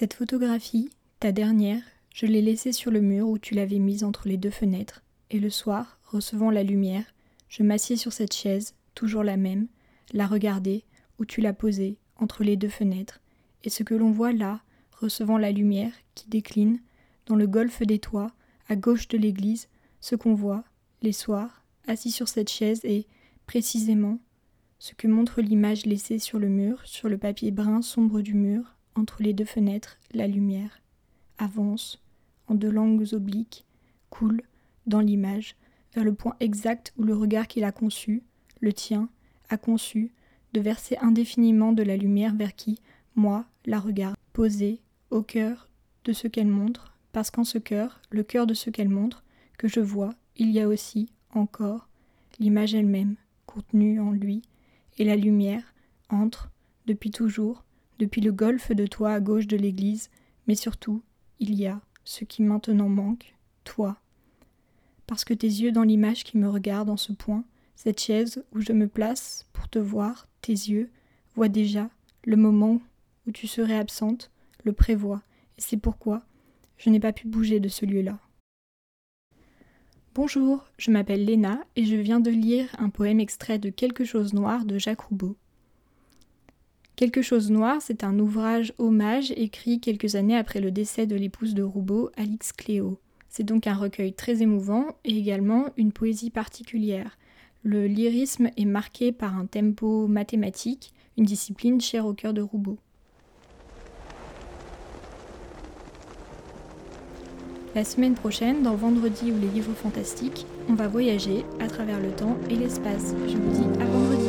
Cette photographie, ta dernière, je l'ai laissée sur le mur où tu l'avais mise entre les deux fenêtres, et le soir, recevant la lumière, je m'assieds sur cette chaise, toujours la même, la regarder, où tu l'as posée, entre les deux fenêtres, et ce que l'on voit là, recevant la lumière, qui décline, dans le golfe des toits, à gauche de l'église, ce qu'on voit, les soirs, assis sur cette chaise, et, précisément, ce que montre l'image laissée sur le mur, sur le papier brun sombre du mur, entre les deux fenêtres, la lumière avance, en deux langues obliques, coule, dans l'image, vers le point exact où le regard qu'il a conçu, le tien, a conçu, de verser indéfiniment de la lumière vers qui, moi, la regarde, posée, au cœur de ce qu'elle montre, parce qu'en ce cœur, le cœur de ce qu'elle montre, que je vois, il y a aussi, encore, l'image elle-même, contenue en lui, et la lumière entre, depuis toujours, depuis le golfe de toi à gauche de l'église, mais surtout, il y a ce qui maintenant manque, toi. Parce que tes yeux dans l'image qui me regarde en ce point, cette chaise où je me place pour te voir, tes yeux, voient déjà le moment où tu serais absente, le prévoient, et c'est pourquoi je n'ai pas pu bouger de ce lieu-là. Bonjour, je m'appelle Léna et je viens de lire un poème extrait de Quelque chose noir de Jacques Roubaud. Quelque chose noir, c'est un ouvrage hommage écrit quelques années après le décès de l'épouse de Roubaud, Alix Cléo. C'est donc un recueil très émouvant et également une poésie particulière. Le lyrisme est marqué par un tempo mathématique, une discipline chère au cœur de Roubaud. La semaine prochaine, dans Vendredi ou les livres fantastiques, on va voyager à travers le temps et l'espace. Je vous dis avant